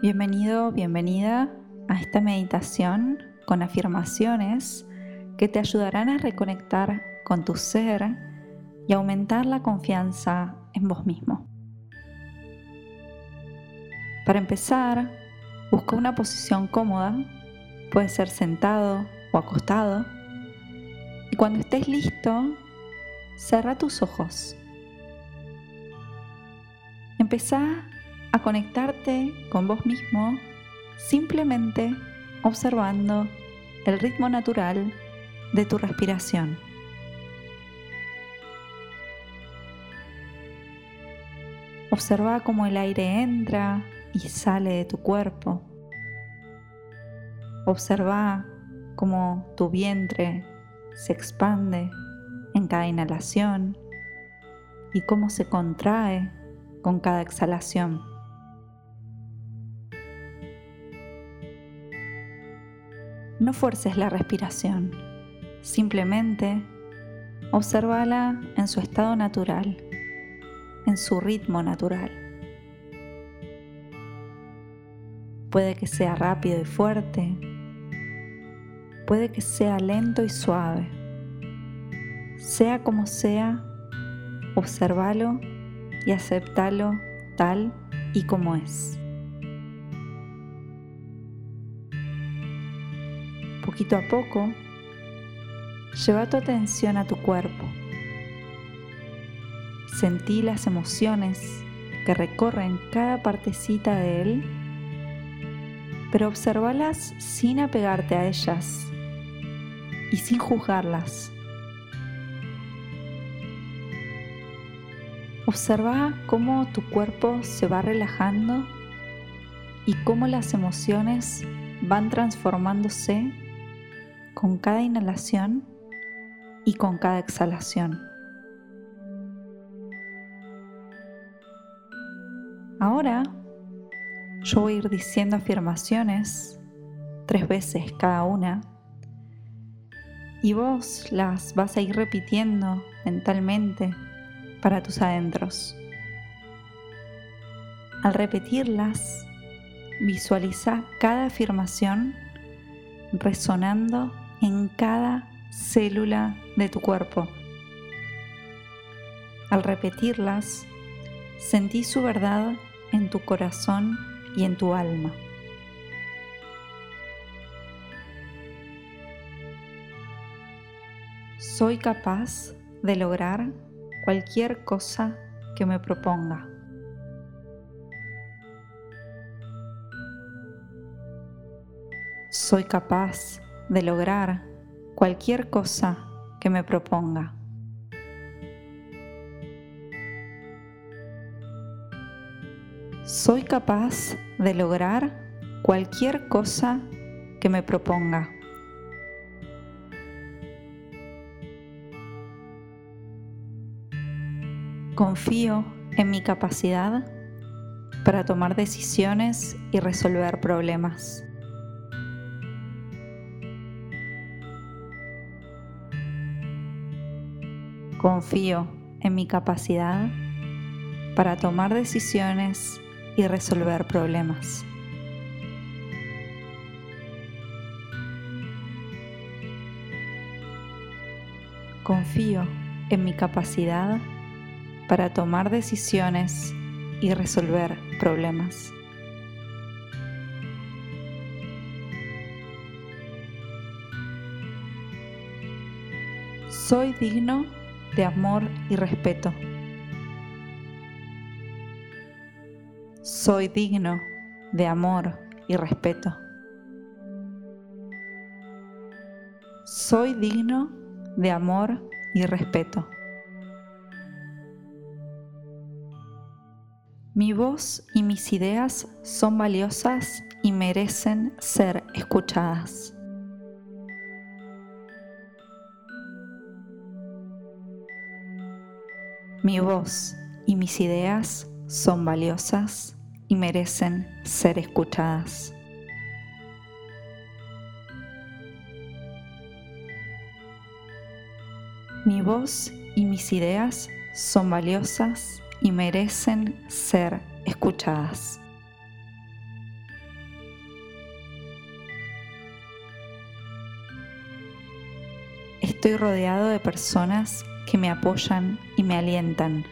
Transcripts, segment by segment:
Bienvenido, bienvenida a esta meditación con afirmaciones que te ayudarán a reconectar con tu ser y aumentar la confianza en vos mismo. Para empezar, busca una posición cómoda, puede ser sentado o acostado, y cuando estés listo, cierra tus ojos. Empezá a conectarte con vos mismo simplemente observando el ritmo natural de tu respiración. Observa cómo el aire entra y sale de tu cuerpo. Observa cómo tu vientre se expande en cada inhalación y cómo se contrae con cada exhalación. No fuerces la respiración, simplemente obsérvala en su estado natural, en su ritmo natural. Puede que sea rápido y fuerte, puede que sea lento y suave. Sea como sea, obsérvalo y aceptalo tal y como es. Poquito a poco, lleva tu atención a tu cuerpo. Sentí las emociones que recorren cada partecita de él, pero observalas sin apegarte a ellas y sin juzgarlas. Observa cómo tu cuerpo se va relajando y cómo las emociones van transformándose con cada inhalación y con cada exhalación. Ahora yo voy a ir diciendo afirmaciones tres veces cada una y vos las vas a ir repitiendo mentalmente para tus adentros. Al repetirlas, visualiza cada afirmación resonando en cada célula de tu cuerpo. Al repetirlas, sentí su verdad en tu corazón y en tu alma. Soy capaz de lograr cualquier cosa que me proponga. Soy capaz de lograr cualquier cosa que me proponga. Soy capaz de lograr cualquier cosa que me proponga. Confío en mi capacidad para tomar decisiones y resolver problemas. Confío en mi capacidad para tomar decisiones y resolver problemas. Confío en mi capacidad para tomar decisiones y resolver problemas. Soy digno de amor y respeto. Soy digno de amor y respeto. Soy digno de amor y respeto. Mi voz y mis ideas son valiosas y merecen ser escuchadas. Mi voz y mis ideas son valiosas y merecen ser escuchadas. Mi voz y mis ideas son valiosas y merecen ser escuchadas. Estoy rodeado de personas que me apoyan y me alientan.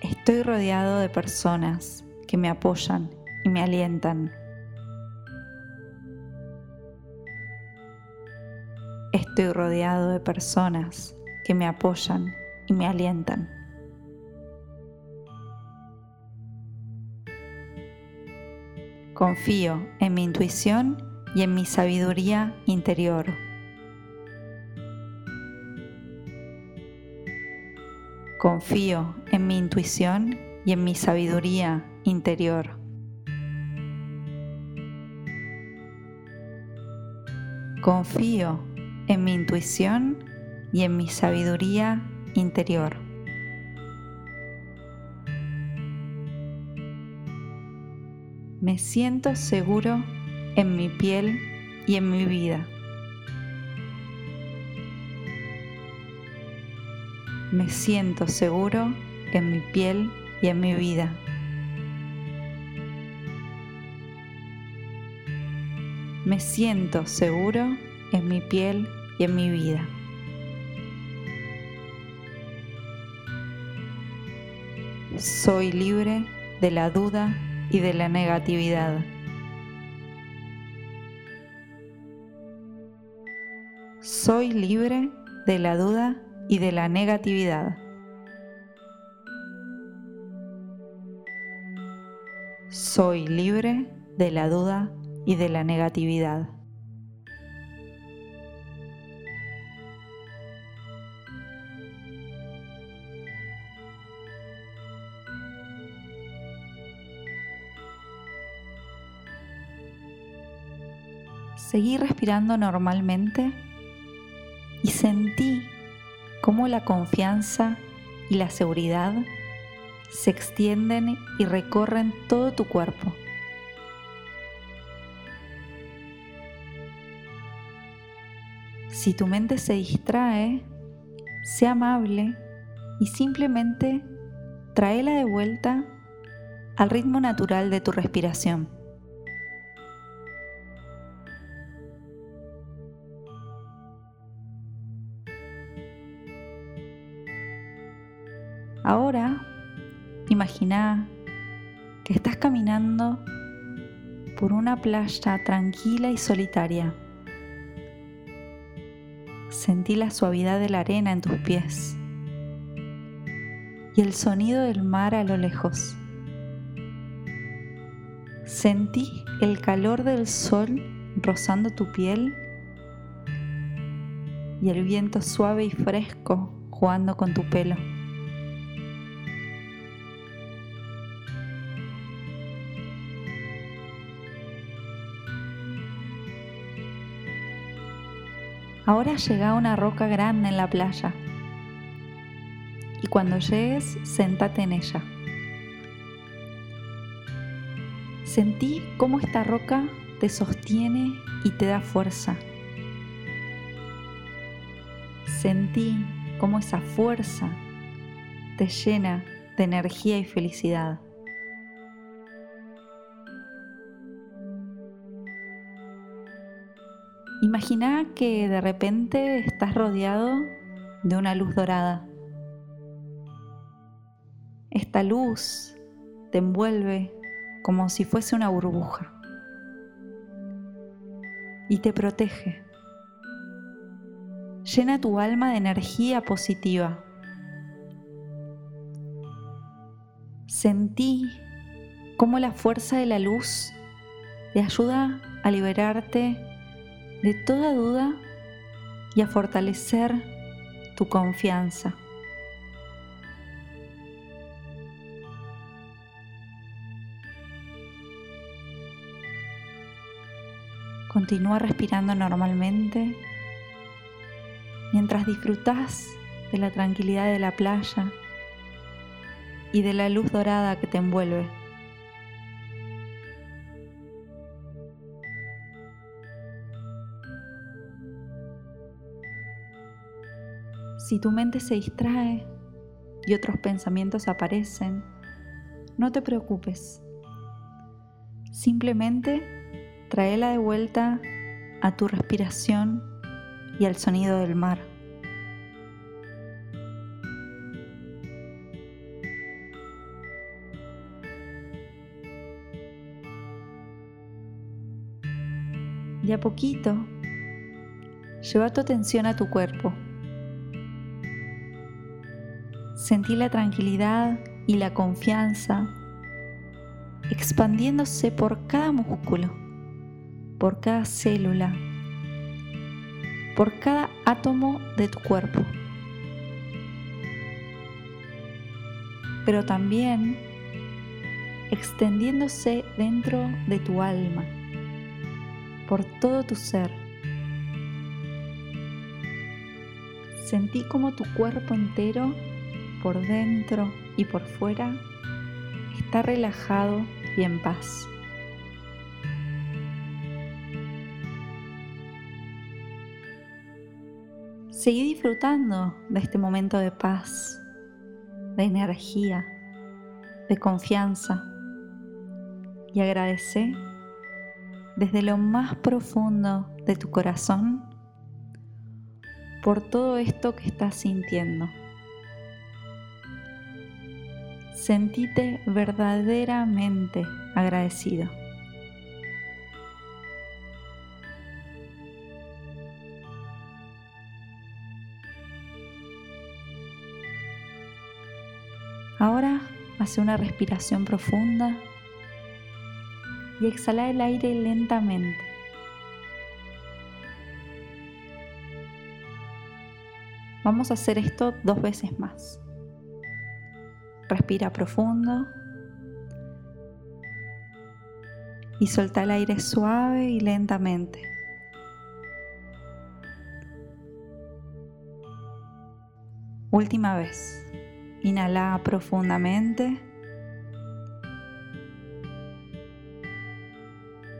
Estoy rodeado de personas que me apoyan y me alientan. Estoy rodeado de personas que me apoyan y me alientan. Confío en mi intuición y en mi sabiduría interior. Confío en mi intuición y en mi sabiduría interior. Confío en mi intuición y en mi sabiduría interior. Me siento seguro en mi piel y en mi vida. Me siento seguro en mi piel y en mi vida. Me siento seguro en mi piel y en mi vida. Soy libre de la duda y de la negatividad. Soy libre de la duda y de la negatividad. Soy libre de la duda y de la negatividad. Seguí respirando normalmente y sentí cómo la confianza y la seguridad se extienden y recorren todo tu cuerpo. Si tu mente se distrae, sea amable y simplemente tráela de vuelta al ritmo natural de tu respiración. Ahora, imagina que estás caminando por una playa tranquila y solitaria. Sentí la suavidad de la arena en tus pies y el sonido del mar a lo lejos. Sentí el calor del sol rozando tu piel y el viento suave y fresco jugando con tu pelo. Ahora llega una roca grande en la playa y cuando llegues, sentate en ella. Sentí cómo esta roca te sostiene y te da fuerza. Sentí cómo esa fuerza te llena de energía y felicidad. Imagina que de repente estás rodeado de una luz dorada. Esta luz te envuelve como si fuese una burbuja y te protege. Llena tu alma de energía positiva. Sentí cómo la fuerza de la luz te ayuda a liberarte de toda duda y a fortalecer tu confianza. Continúa respirando normalmente mientras disfrutas de la tranquilidad de la playa y de la luz dorada que te envuelve. Si tu mente se distrae y otros pensamientos aparecen, no te preocupes. Simplemente Traela de vuelta a tu respiración y al sonido del mar. De a poquito, lleva tu atención a tu cuerpo. Sentí la tranquilidad y la confianza expandiéndose por cada músculo, por cada célula, por cada átomo de tu cuerpo. Pero también extendiéndose dentro de tu alma, por todo tu ser. Sentí como tu cuerpo entero, por dentro y por fuera, está relajado y en paz. Seguí disfrutando de este momento de paz, de energía, de confianza y agradece desde lo más profundo de tu corazón por todo esto que estás sintiendo. Sentite verdaderamente agradecido. Ahora hace una respiración profunda y exhala el aire lentamente. Vamos a hacer esto dos veces más. Respira profundo y suelta el aire suave y lentamente. Última vez. Inhala profundamente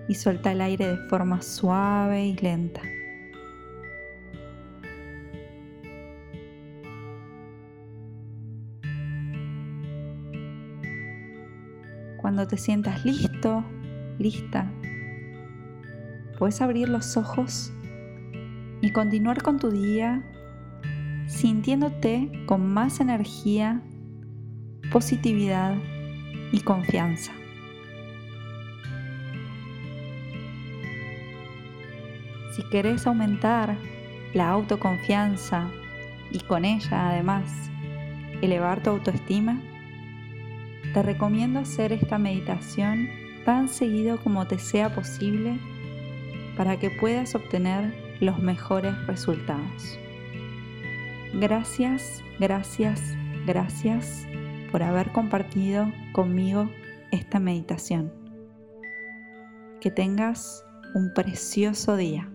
y suelta el aire de forma suave y lenta. Cuando te sientas listo, lista, puedes abrir los ojos y continuar con tu día sintiéndote con más energía, positividad y confianza. Si querés aumentar la autoconfianza y con ella además elevar tu autoestima, te recomiendo hacer esta meditación tan seguido como te sea posible para que puedas obtener los mejores resultados. Gracias, gracias, gracias por haber compartido conmigo esta meditación. Que tengas un precioso día.